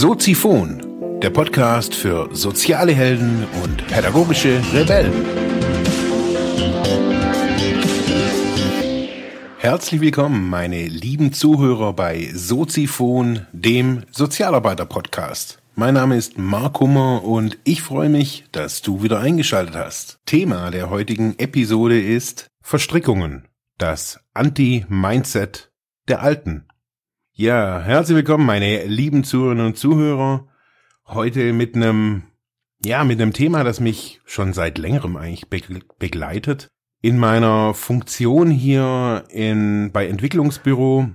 Soziphon, der Podcast für soziale Helden und pädagogische Rebellen. Herzlich willkommen, meine lieben Zuhörer bei Soziphon, dem Sozialarbeiter-Podcast. Mein Name ist Mark Hummer und ich freue mich, dass du wieder eingeschaltet hast. Thema der heutigen Episode ist Verstrickungen, das Anti-Mindset der Alten. Ja, herzlich willkommen, meine lieben Zuhörerinnen und Zuhörer. Heute mit einem, ja, mit einem Thema, das mich schon seit längerem eigentlich begleitet. In meiner Funktion hier in, bei Entwicklungsbüro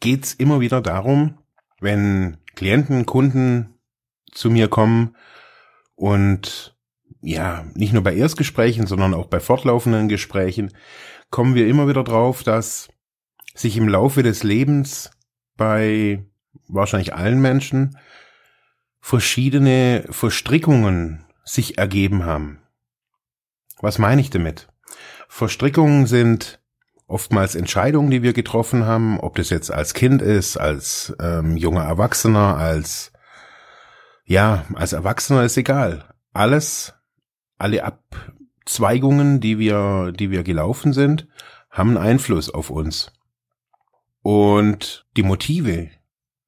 geht's immer wieder darum, wenn Klienten, Kunden zu mir kommen und ja, nicht nur bei Erstgesprächen, sondern auch bei fortlaufenden Gesprächen, kommen wir immer wieder drauf, dass sich im Laufe des Lebens bei wahrscheinlich allen Menschen verschiedene Verstrickungen sich ergeben haben. Was meine ich damit? Verstrickungen sind oftmals Entscheidungen, die wir getroffen haben, ob das jetzt als Kind ist, als ähm, junger Erwachsener, als ja, als Erwachsener ist egal. Alles, alle Abzweigungen, die wir, die wir gelaufen sind, haben Einfluss auf uns. Und die Motive,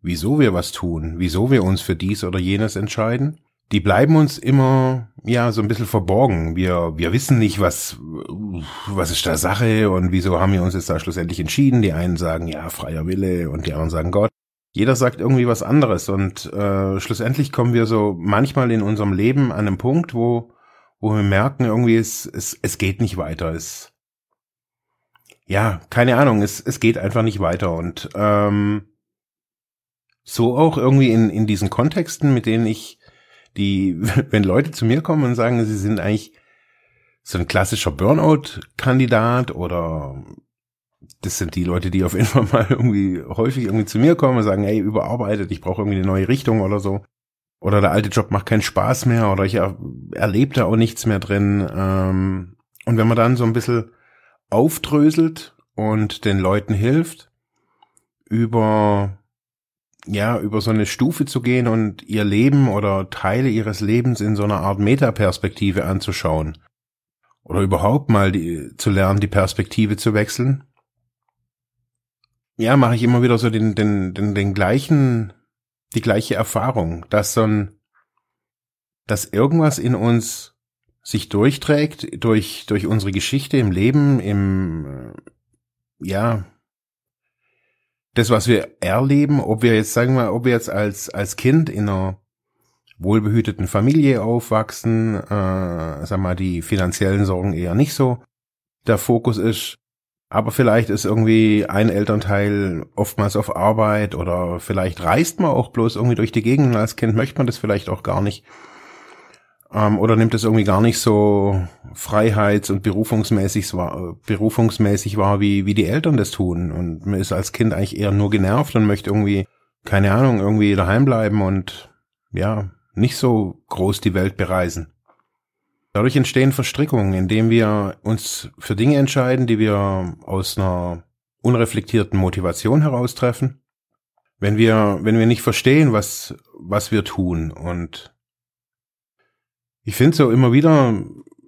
wieso wir was tun, wieso wir uns für dies oder jenes entscheiden, die bleiben uns immer, ja, so ein bisschen verborgen. Wir, wir wissen nicht, was, was ist da Sache und wieso haben wir uns jetzt da schlussendlich entschieden. Die einen sagen, ja, freier Wille und die anderen sagen Gott. Jeder sagt irgendwie was anderes und äh, schlussendlich kommen wir so manchmal in unserem Leben an einem Punkt, wo, wo wir merken, irgendwie es, es, es geht nicht weiter. Es, ja, keine Ahnung, es, es geht einfach nicht weiter. Und ähm, so auch irgendwie in, in diesen Kontexten, mit denen ich die, wenn Leute zu mir kommen und sagen, sie sind eigentlich so ein klassischer Burnout-Kandidat oder das sind die Leute, die auf jeden Fall mal irgendwie häufig irgendwie zu mir kommen und sagen, hey, überarbeitet, ich brauche irgendwie eine neue Richtung oder so. Oder der alte Job macht keinen Spaß mehr oder ich er, erlebe da auch nichts mehr drin. Ähm, und wenn man dann so ein bisschen aufdröselt und den Leuten hilft, über ja, über so eine Stufe zu gehen und ihr Leben oder Teile ihres Lebens in so einer Art Metaperspektive anzuschauen. Oder überhaupt mal die, zu lernen, die Perspektive zu wechseln. Ja, mache ich immer wieder so den, den, den, den gleichen, die gleiche Erfahrung, dass so ein, dass irgendwas in uns sich durchträgt durch, durch unsere Geschichte im Leben, im, äh, ja, das, was wir erleben, ob wir jetzt, sagen wir, ob wir jetzt als, als Kind in einer wohlbehüteten Familie aufwachsen, äh, sag mal, die finanziellen Sorgen eher nicht so der Fokus ist, aber vielleicht ist irgendwie ein Elternteil oftmals auf Arbeit oder vielleicht reist man auch bloß irgendwie durch die Gegend als Kind möchte man das vielleicht auch gar nicht. Ähm, oder nimmt es irgendwie gar nicht so freiheits- und berufungsmäßig, wahr, berufungsmäßig wahr, wie, wie die Eltern das tun. Und man ist als Kind eigentlich eher nur genervt und möchte irgendwie, keine Ahnung, irgendwie daheim bleiben und ja, nicht so groß die Welt bereisen. Dadurch entstehen Verstrickungen, indem wir uns für Dinge entscheiden, die wir aus einer unreflektierten Motivation heraustreffen. Wenn wir, wenn wir nicht verstehen, was, was wir tun und ich finde so immer wieder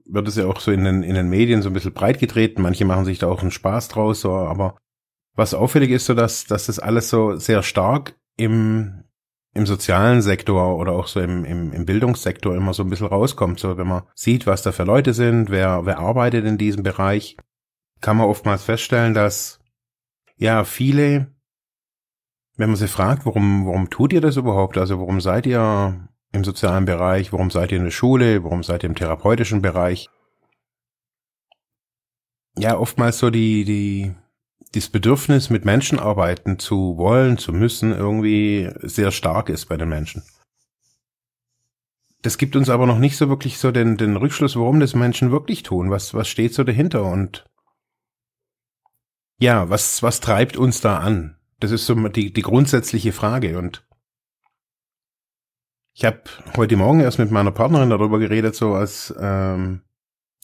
wird es ja auch so in den, in den Medien so ein bisschen breit getreten. Manche machen sich da auch einen Spaß draus, so, aber was auffällig ist so, dass, dass das alles so sehr stark im, im sozialen Sektor oder auch so im, im, im Bildungssektor immer so ein bisschen rauskommt. So, wenn man sieht, was da für Leute sind, wer, wer arbeitet in diesem Bereich, kann man oftmals feststellen, dass ja viele, wenn man sie fragt, warum, warum tut ihr das überhaupt? Also warum seid ihr im sozialen Bereich? Warum seid ihr in der Schule? Warum seid ihr im therapeutischen Bereich? Ja, oftmals so die, die, das Bedürfnis, mit Menschen arbeiten zu wollen, zu müssen, irgendwie sehr stark ist bei den Menschen. Das gibt uns aber noch nicht so wirklich so den, den Rückschluss, warum das Menschen wirklich tun. Was, was steht so dahinter? Und ja, was, was treibt uns da an? Das ist so die, die grundsätzliche Frage. Und ich habe heute Morgen erst mit meiner Partnerin darüber geredet, so als ähm,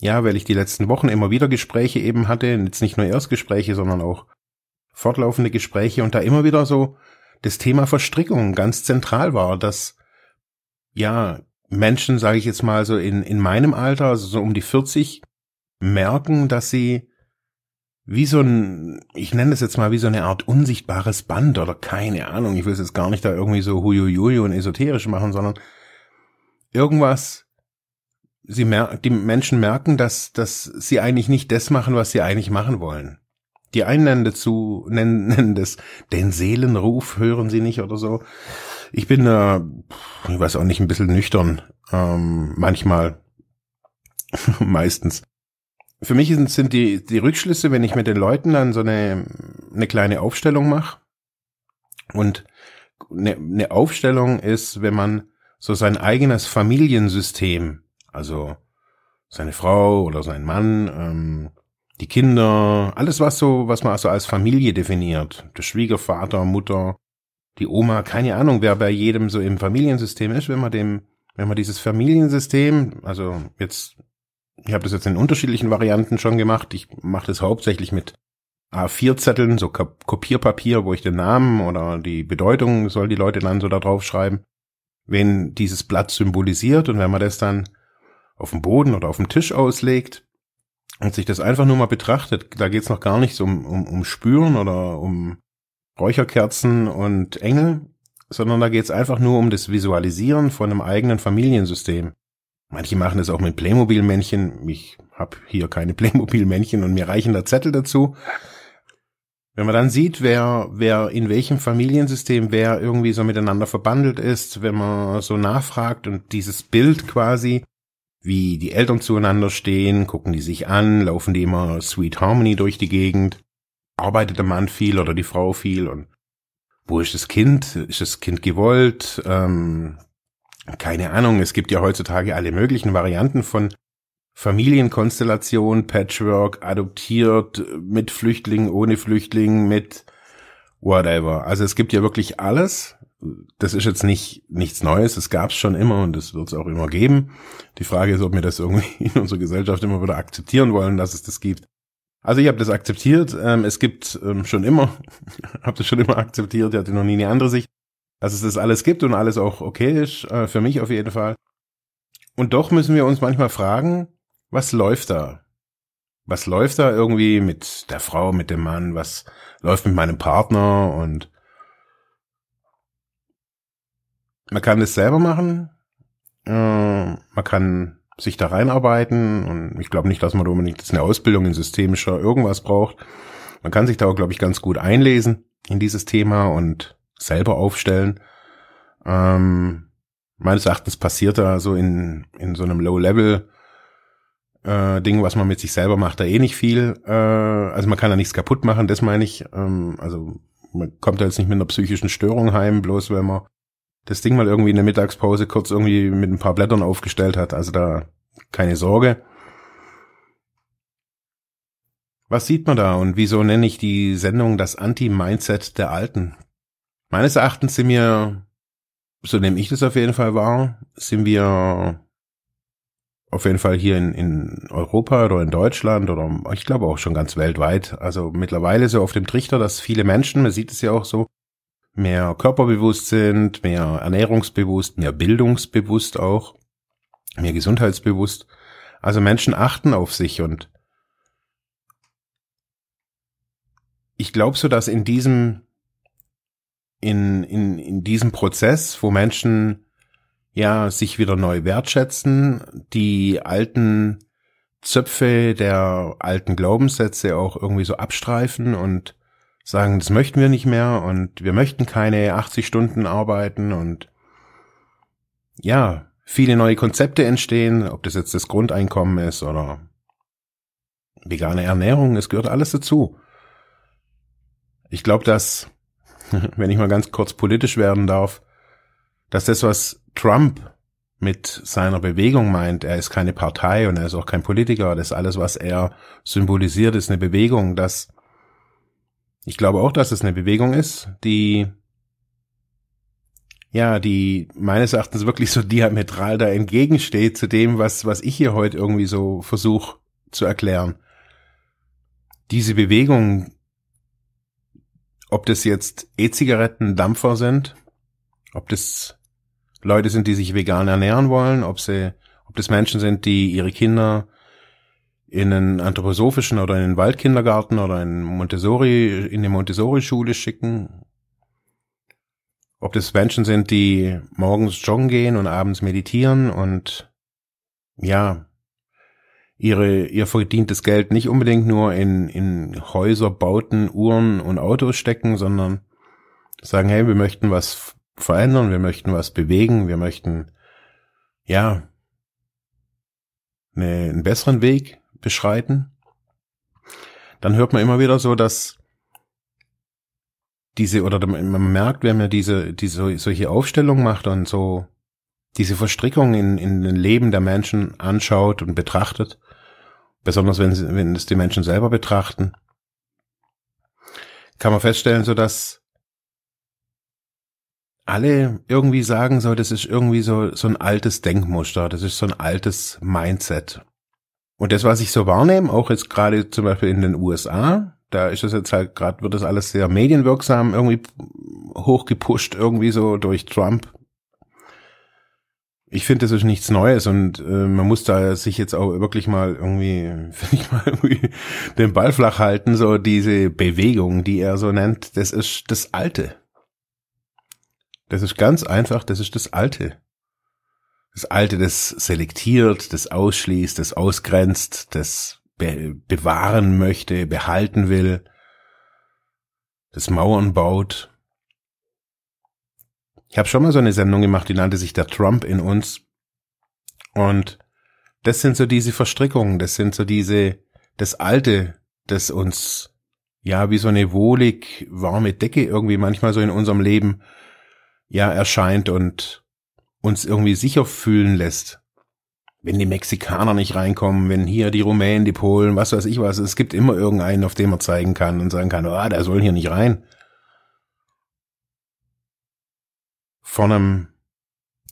ja, weil ich die letzten Wochen immer wieder Gespräche eben hatte, jetzt nicht nur Erstgespräche, sondern auch fortlaufende Gespräche und da immer wieder so das Thema Verstrickung ganz zentral war, dass ja Menschen, sage ich jetzt mal so in, in meinem Alter, also so um die 40, merken, dass sie wie so ein, ich nenne das jetzt mal wie so eine Art unsichtbares Band oder keine Ahnung, ich will es jetzt gar nicht da irgendwie so huiuiui und esoterisch machen, sondern irgendwas, sie mer die Menschen merken, dass, dass sie eigentlich nicht das machen, was sie eigentlich machen wollen. Die einen nennen dazu, nennen, nennen das den Seelenruf, hören sie nicht oder so. Ich bin, äh, ich weiß auch nicht, ein bisschen nüchtern, ähm, manchmal, meistens. Für mich sind, sind die, die Rückschlüsse, wenn ich mit den Leuten dann so eine, eine kleine Aufstellung mache. Und eine, eine Aufstellung ist, wenn man so sein eigenes Familiensystem, also seine Frau oder sein Mann, ähm, die Kinder, alles was so, was man also als Familie definiert, der Schwiegervater, Mutter, die Oma, keine Ahnung, wer bei jedem so im Familiensystem ist, wenn man dem, wenn man dieses Familiensystem, also jetzt, ich habe das jetzt in unterschiedlichen Varianten schon gemacht, ich mache das hauptsächlich mit A4-Zetteln, so Kopierpapier, wo ich den Namen oder die Bedeutung soll die Leute dann so da drauf schreiben, wenn dieses Blatt symbolisiert und wenn man das dann auf dem Boden oder auf dem Tisch auslegt, und sich das einfach nur mal betrachtet, da geht's noch gar nicht um, um, um Spüren oder um Räucherkerzen und Engel, sondern da geht's einfach nur um das Visualisieren von einem eigenen Familiensystem. Manche machen das auch mit Playmobil-Männchen. Ich habe hier keine Playmobil-Männchen und mir reichen da Zettel dazu. Wenn man dann sieht, wer, wer in welchem Familiensystem wer irgendwie so miteinander verbandelt ist, wenn man so nachfragt und dieses Bild quasi wie die Eltern zueinander stehen, gucken die sich an, laufen die immer Sweet Harmony durch die Gegend, arbeitet der Mann viel oder die Frau viel und wo ist das Kind? Ist das Kind gewollt? Ähm, keine Ahnung, es gibt ja heutzutage alle möglichen Varianten von Familienkonstellation, Patchwork, adoptiert, mit Flüchtlingen, ohne Flüchtlingen, mit whatever. Also es gibt ja wirklich alles das ist jetzt nicht nichts Neues, es gab es schon immer und es wird es auch immer geben. Die Frage ist, ob wir das irgendwie in unserer Gesellschaft immer wieder akzeptieren wollen, dass es das gibt. Also ich habe das akzeptiert, ähm, es gibt ähm, schon immer, habe das schon immer akzeptiert, ich hatte noch nie eine andere Sicht, dass es das alles gibt und alles auch okay ist, äh, für mich auf jeden Fall. Und doch müssen wir uns manchmal fragen, was läuft da? Was läuft da irgendwie mit der Frau, mit dem Mann, was läuft mit meinem Partner und man kann es selber machen. Äh, man kann sich da reinarbeiten und ich glaube nicht, dass man unbedingt jetzt eine Ausbildung in systemischer irgendwas braucht. Man kann sich da auch, glaube ich, ganz gut einlesen in dieses Thema und selber aufstellen. Ähm, meines Erachtens passiert da so in, in so einem Low-Level äh, Ding, was man mit sich selber macht, da eh nicht viel. Äh, also man kann da nichts kaputt machen, das meine ich. Ähm, also man kommt da jetzt nicht mit einer psychischen Störung heim, bloß wenn man das Ding mal irgendwie in der Mittagspause kurz irgendwie mit ein paar Blättern aufgestellt hat. Also da keine Sorge. Was sieht man da und wieso nenne ich die Sendung das Anti-Mindset der Alten? Meines Erachtens sind wir, so nehme ich das auf jeden Fall wahr, sind wir auf jeden Fall hier in, in Europa oder in Deutschland oder ich glaube auch schon ganz weltweit. Also mittlerweile so auf dem Trichter, dass viele Menschen, man sieht es ja auch so, mehr körperbewusst sind, mehr ernährungsbewusst, mehr bildungsbewusst auch, mehr gesundheitsbewusst. Also Menschen achten auf sich und ich glaube so, dass in diesem in, in, in diesem Prozess, wo Menschen ja sich wieder neu wertschätzen, die alten Zöpfe der alten Glaubenssätze auch irgendwie so abstreifen und sagen, das möchten wir nicht mehr und wir möchten keine 80 Stunden arbeiten und ja, viele neue Konzepte entstehen, ob das jetzt das Grundeinkommen ist oder vegane Ernährung, es gehört alles dazu. Ich glaube, dass, wenn ich mal ganz kurz politisch werden darf, dass das, was Trump mit seiner Bewegung meint, er ist keine Partei und er ist auch kein Politiker, das alles, was er symbolisiert, ist eine Bewegung, dass ich glaube auch, dass es eine Bewegung ist, die ja, die meines Erachtens wirklich so diametral da entgegensteht zu dem, was, was ich hier heute irgendwie so versuche zu erklären. Diese Bewegung ob das jetzt E-Zigaretten, Dampfer sind, ob das Leute sind, die sich vegan ernähren wollen, ob sie, ob das Menschen sind, die ihre Kinder in einen anthroposophischen oder in einen Waldkindergarten oder in Montessori, in eine Montessori-Schule schicken. Ob das Menschen sind, die morgens joggen gehen und abends meditieren und ja, ihre, ihr verdientes Geld nicht unbedingt nur in, in Häuser, Bauten, Uhren und Autos stecken, sondern sagen, hey, wir möchten was verändern, wir möchten was bewegen, wir möchten, ja, eine, einen besseren Weg beschreiten, dann hört man immer wieder so, dass diese, oder man merkt, wenn man diese, diese solche Aufstellung macht und so diese Verstrickung in, in den Leben der Menschen anschaut und betrachtet, besonders wenn, sie, wenn es die Menschen selber betrachten, kann man feststellen, so dass alle irgendwie sagen so, das ist irgendwie so, so ein altes Denkmuster, das ist so ein altes Mindset. Und das, was ich so wahrnehme, auch jetzt gerade zum Beispiel in den USA, da ist es jetzt halt gerade, wird das alles sehr medienwirksam irgendwie hochgepusht, irgendwie so durch Trump. Ich finde, das ist nichts Neues und äh, man muss da sich jetzt auch wirklich mal irgendwie, finde ich mal irgendwie den Ball flach halten, so diese Bewegung, die er so nennt, das ist das Alte. Das ist ganz einfach, das ist das Alte. Das Alte, das selektiert, das ausschließt, das ausgrenzt, das be bewahren möchte, behalten will, das Mauern baut. Ich habe schon mal so eine Sendung gemacht, die nannte sich der Trump in uns. Und das sind so diese Verstrickungen, das sind so diese, das Alte, das uns, ja, wie so eine wohlig warme Decke irgendwie manchmal so in unserem Leben, ja, erscheint und uns irgendwie sicher fühlen lässt. Wenn die Mexikaner nicht reinkommen, wenn hier die Rumänen, die Polen, was weiß ich was, es gibt immer irgendeinen, auf den man zeigen kann und sagen kann, ah, oh, der soll hier nicht rein. Vor einem,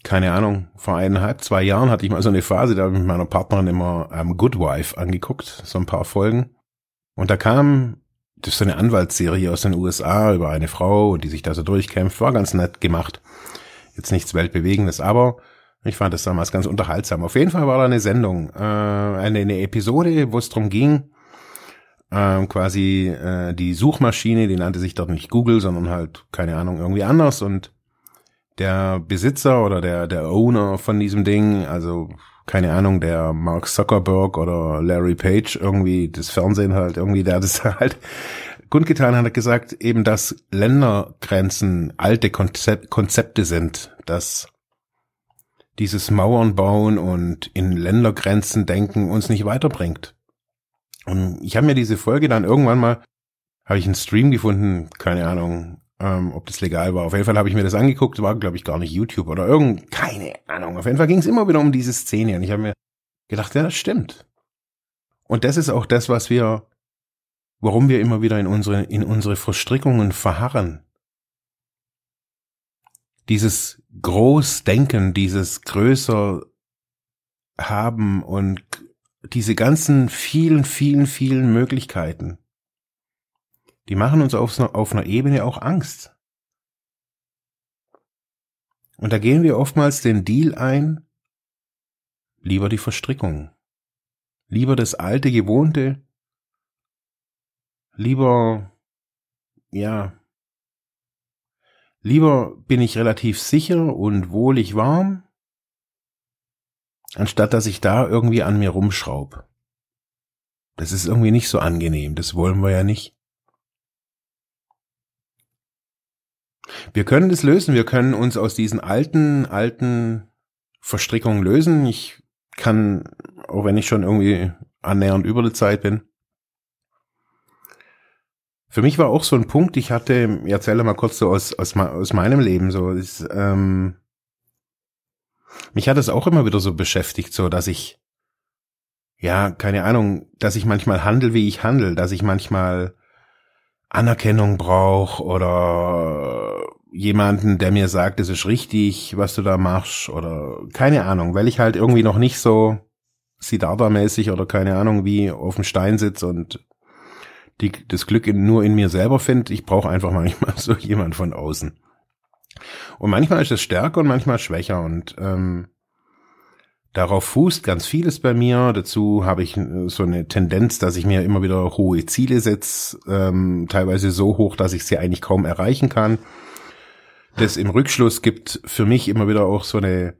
keine Ahnung, vor eineinhalb, zwei Jahren hatte ich mal so eine Phase, da habe ich mit meiner Partnerin immer ähm, Good Wife angeguckt, so ein paar Folgen. Und da kam, das ist so eine Anwaltsserie aus den USA über eine Frau, die sich da so durchkämpft, war ganz nett gemacht jetzt nichts Weltbewegendes, aber ich fand das damals ganz unterhaltsam. Auf jeden Fall war da eine Sendung, äh, eine, eine Episode, wo es darum ging, äh, quasi äh, die Suchmaschine, die nannte sich dort nicht Google, sondern halt, keine Ahnung, irgendwie anders und der Besitzer oder der, der Owner von diesem Ding, also keine Ahnung, der Mark Zuckerberg oder Larry Page irgendwie, das Fernsehen halt irgendwie, der das halt kundgetan hat er gesagt, eben, dass Ländergrenzen alte Konzept, Konzepte sind, dass dieses Mauern bauen und in Ländergrenzen denken uns nicht weiterbringt. Und ich habe mir diese Folge dann irgendwann mal, habe ich einen Stream gefunden, keine Ahnung, ähm, ob das legal war. Auf jeden Fall habe ich mir das angeguckt, war glaube ich gar nicht YouTube oder irgend, keine Ahnung. Auf jeden Fall ging es immer wieder um diese Szene und ich habe mir gedacht, ja, das stimmt. Und das ist auch das, was wir warum wir immer wieder in unsere, in unsere Verstrickungen verharren. Dieses Großdenken, dieses größer haben und diese ganzen vielen, vielen, vielen Möglichkeiten, die machen uns auf, auf einer Ebene auch Angst. Und da gehen wir oftmals den Deal ein, lieber die Verstrickung, lieber das alte Gewohnte, lieber, ja, lieber bin ich relativ sicher und wohlig warm, anstatt dass ich da irgendwie an mir rumschraub. Das ist irgendwie nicht so angenehm, das wollen wir ja nicht. Wir können das lösen, wir können uns aus diesen alten, alten Verstrickungen lösen. Ich kann, auch wenn ich schon irgendwie annähernd über der Zeit bin, für mich war auch so ein Punkt, ich hatte, ich erzähle mal kurz so aus, aus, aus meinem Leben, so, ist, ähm, mich hat es auch immer wieder so beschäftigt, so, dass ich, ja, keine Ahnung, dass ich manchmal handel, wie ich handel, dass ich manchmal Anerkennung brauche oder jemanden, der mir sagt, es ist richtig, was du da machst oder keine Ahnung, weil ich halt irgendwie noch nicht so Siddhartha-mäßig oder keine Ahnung wie auf dem Stein sitze und die, das Glück in, nur in mir selber finde. Ich brauche einfach manchmal so jemand von außen. Und manchmal ist es stärker und manchmal schwächer. Und ähm, darauf fußt ganz vieles bei mir. Dazu habe ich äh, so eine Tendenz, dass ich mir immer wieder hohe Ziele setze, ähm, teilweise so hoch, dass ich sie eigentlich kaum erreichen kann. Das im Rückschluss gibt für mich immer wieder auch so eine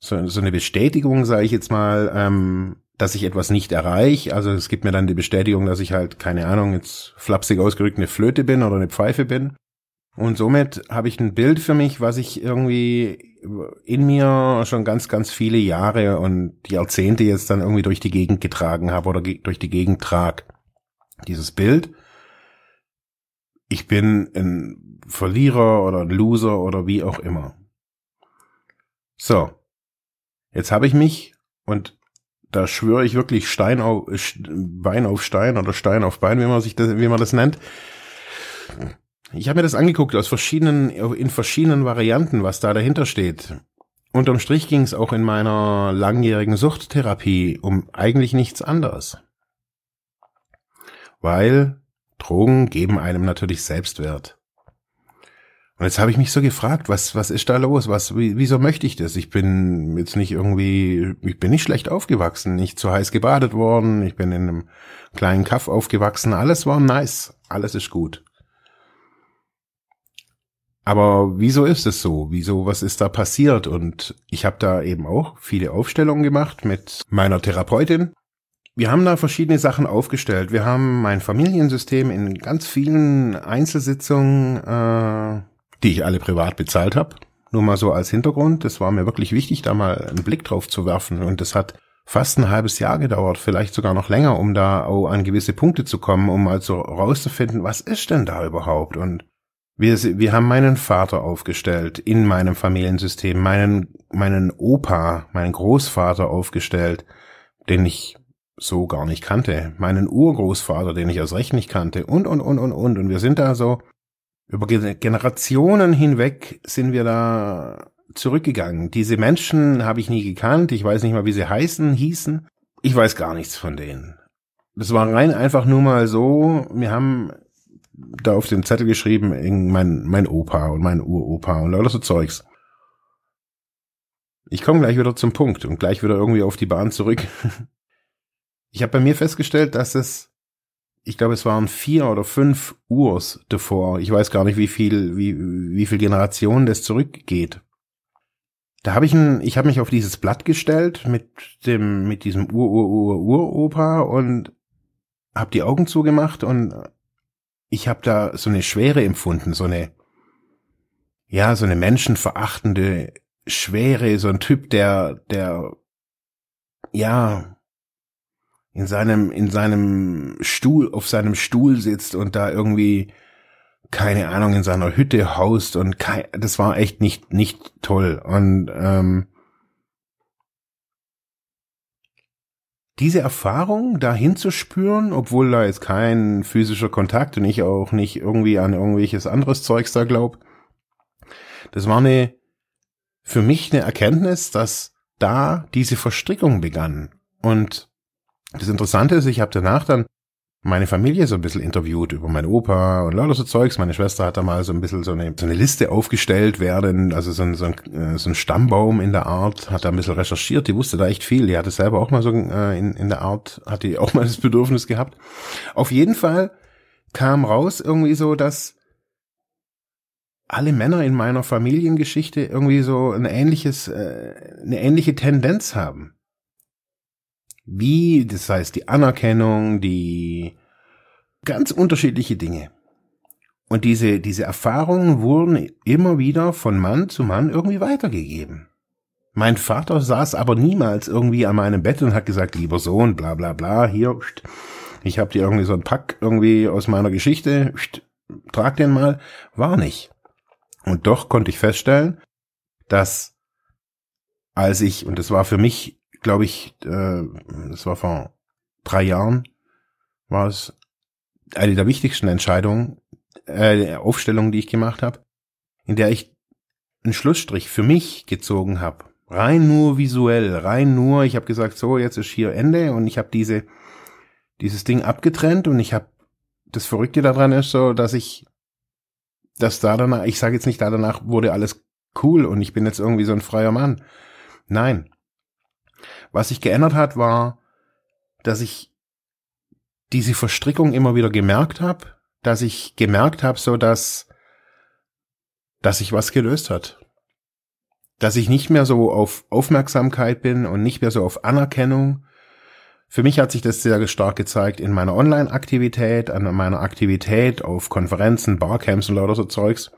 so, so eine Bestätigung, sage ich jetzt mal, ähm, dass ich etwas nicht erreiche. Also es gibt mir dann die Bestätigung, dass ich halt, keine Ahnung, jetzt flapsig ausgerückt eine Flöte bin oder eine Pfeife bin. Und somit habe ich ein Bild für mich, was ich irgendwie in mir schon ganz, ganz viele Jahre und Jahrzehnte jetzt dann irgendwie durch die Gegend getragen habe oder durch die Gegend trag. Dieses Bild. Ich bin ein Verlierer oder ein Loser oder wie auch immer. So. Jetzt habe ich mich und da schwöre ich wirklich Stein auf Bein auf Stein oder Stein auf Bein, wie man sich das, wie man das nennt. Ich habe mir das angeguckt aus verschiedenen, in verschiedenen Varianten, was da dahinter steht. Unterm Strich ging es auch in meiner langjährigen Suchttherapie um eigentlich nichts anderes. Weil Drogen geben einem natürlich Selbstwert. Und jetzt habe ich mich so gefragt, was, was ist da los? Was, wieso möchte ich das? Ich bin jetzt nicht irgendwie, ich bin nicht schlecht aufgewachsen, nicht zu heiß gebadet worden, ich bin in einem kleinen Kaff aufgewachsen, alles war nice, alles ist gut. Aber wieso ist es so? Wieso, was ist da passiert? Und ich habe da eben auch viele Aufstellungen gemacht mit meiner Therapeutin. Wir haben da verschiedene Sachen aufgestellt. Wir haben mein Familiensystem in ganz vielen Einzelsitzungen äh, die ich alle privat bezahlt habe. Nur mal so als Hintergrund. Das war mir wirklich wichtig, da mal einen Blick drauf zu werfen. Und das hat fast ein halbes Jahr gedauert, vielleicht sogar noch länger, um da auch an gewisse Punkte zu kommen, um mal so rauszufinden, was ist denn da überhaupt? Und wir, wir haben meinen Vater aufgestellt in meinem Familiensystem, meinen, meinen Opa, meinen Großvater aufgestellt, den ich so gar nicht kannte, meinen Urgroßvater, den ich erst recht nicht kannte und, und, und, und, und. Und wir sind da so über Generationen hinweg sind wir da zurückgegangen. Diese Menschen habe ich nie gekannt. Ich weiß nicht mal, wie sie heißen, hießen. Ich weiß gar nichts von denen. Das war rein einfach nur mal so. Wir haben da auf den Zettel geschrieben, mein, mein Opa und mein Uropa und lauter so Zeugs. Ich komme gleich wieder zum Punkt und gleich wieder irgendwie auf die Bahn zurück. Ich habe bei mir festgestellt, dass es ich glaube, es waren vier oder fünf Urs davor. Ich weiß gar nicht, wie viel, wie, wie viel Generationen das zurückgeht. Da habe ich ein, ich habe mich auf dieses Blatt gestellt mit dem, mit diesem Ur, Ur, Ur, Uropa und habe die Augen zugemacht und ich habe da so eine Schwere empfunden, so eine, ja, so eine menschenverachtende Schwere, so ein Typ, der, der, ja, in seinem, in seinem Stuhl, auf seinem Stuhl sitzt und da irgendwie, keine Ahnung, in seiner Hütte haust und kein, das war echt nicht, nicht toll. Und ähm, diese Erfahrung dahin zu spüren, obwohl da jetzt kein physischer Kontakt und ich auch nicht irgendwie an irgendwelches anderes Zeugs da glaub, das war eine, für mich eine Erkenntnis, dass da diese Verstrickung begann. Und das Interessante ist, ich habe danach dann meine Familie so ein bisschen interviewt über meinen Opa und lauter so Zeugs. Meine Schwester hat da mal so ein bisschen so eine, so eine Liste aufgestellt werden, also so ein, so, ein, äh, so ein Stammbaum in der Art, hat da ein bisschen recherchiert, die wusste da echt viel. Die hatte selber auch mal so äh, in, in der Art, hat die auch mal das Bedürfnis gehabt. Auf jeden Fall kam raus irgendwie so, dass alle Männer in meiner Familiengeschichte irgendwie so ein ähnliches, äh, eine ähnliche Tendenz haben wie, das heißt die Anerkennung, die ganz unterschiedliche Dinge. Und diese, diese Erfahrungen wurden immer wieder von Mann zu Mann irgendwie weitergegeben. Mein Vater saß aber niemals irgendwie an meinem Bett und hat gesagt, lieber Sohn, bla bla bla, hier, ich habe dir irgendwie so ein Pack irgendwie aus meiner Geschichte, trag den mal, war nicht. Und doch konnte ich feststellen, dass als ich, und das war für mich glaube ich, äh, das war vor drei Jahren, war es eine der wichtigsten Entscheidungen, äh, Aufstellungen, die ich gemacht habe, in der ich einen Schlussstrich für mich gezogen habe. Rein nur visuell, rein nur, ich habe gesagt, so, jetzt ist hier Ende und ich habe diese dieses Ding abgetrennt und ich habe das Verrückte daran ist so, dass ich, dass da danach, ich sage jetzt nicht, da danach wurde alles cool und ich bin jetzt irgendwie so ein freier Mann. Nein. Was sich geändert hat, war, dass ich diese Verstrickung immer wieder gemerkt habe, dass ich gemerkt habe, so dass, dass sich was gelöst hat. Dass ich nicht mehr so auf Aufmerksamkeit bin und nicht mehr so auf Anerkennung. Für mich hat sich das sehr stark gezeigt in meiner Online-Aktivität, an meiner Aktivität auf Konferenzen, Barcamps und lauter so Zeugs,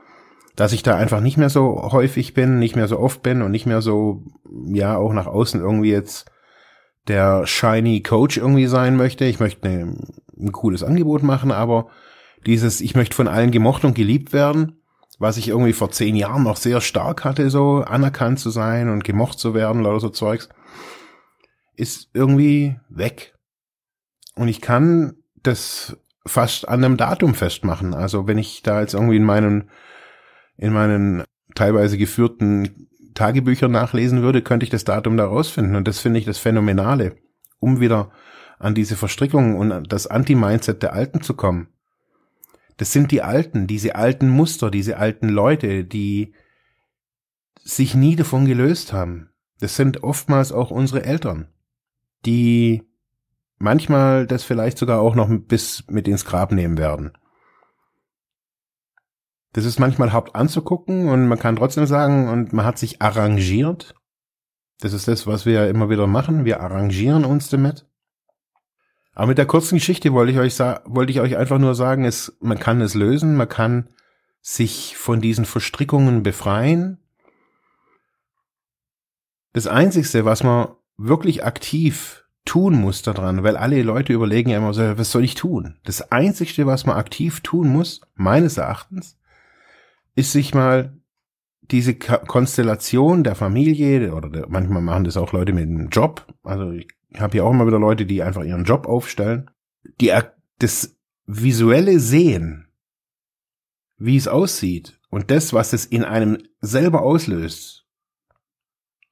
dass ich da einfach nicht mehr so häufig bin, nicht mehr so oft bin und nicht mehr so, ja, auch nach außen irgendwie jetzt der shiny Coach irgendwie sein möchte. Ich möchte eine, ein cooles Angebot machen, aber dieses, ich möchte von allen gemocht und geliebt werden, was ich irgendwie vor zehn Jahren noch sehr stark hatte, so anerkannt zu sein und gemocht zu werden, oder so Zeugs, ist irgendwie weg. Und ich kann das fast an einem Datum festmachen. Also wenn ich da jetzt irgendwie in meinen, in meinen teilweise geführten Tagebücher nachlesen würde, könnte ich das Datum da rausfinden. Und das finde ich das Phänomenale, um wieder an diese Verstrickung und das Anti-Mindset der Alten zu kommen. Das sind die Alten, diese alten Muster, diese alten Leute, die sich nie davon gelöst haben. Das sind oftmals auch unsere Eltern, die manchmal das vielleicht sogar auch noch bis mit ins Grab nehmen werden. Das ist manchmal hart anzugucken und man kann trotzdem sagen, und man hat sich arrangiert. Das ist das, was wir immer wieder machen. Wir arrangieren uns damit. Aber mit der kurzen Geschichte wollte ich euch wollte ich euch einfach nur sagen, es, man kann es lösen, man kann sich von diesen Verstrickungen befreien. Das einzigste, was man wirklich aktiv tun muss daran, weil alle Leute überlegen ja immer so, was soll ich tun? Das einzigste, was man aktiv tun muss, meines Erachtens, ist sich mal diese Konstellation der Familie oder der, manchmal machen das auch Leute mit einem Job. Also ich habe hier auch immer wieder Leute, die einfach ihren Job aufstellen. Die das visuelle Sehen, wie es aussieht und das, was es in einem selber auslöst,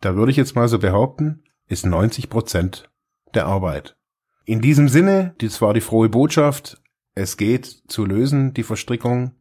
da würde ich jetzt mal so behaupten, ist 90 Prozent der Arbeit. In diesem Sinne, das war die frohe Botschaft. Es geht zu lösen, die Verstrickung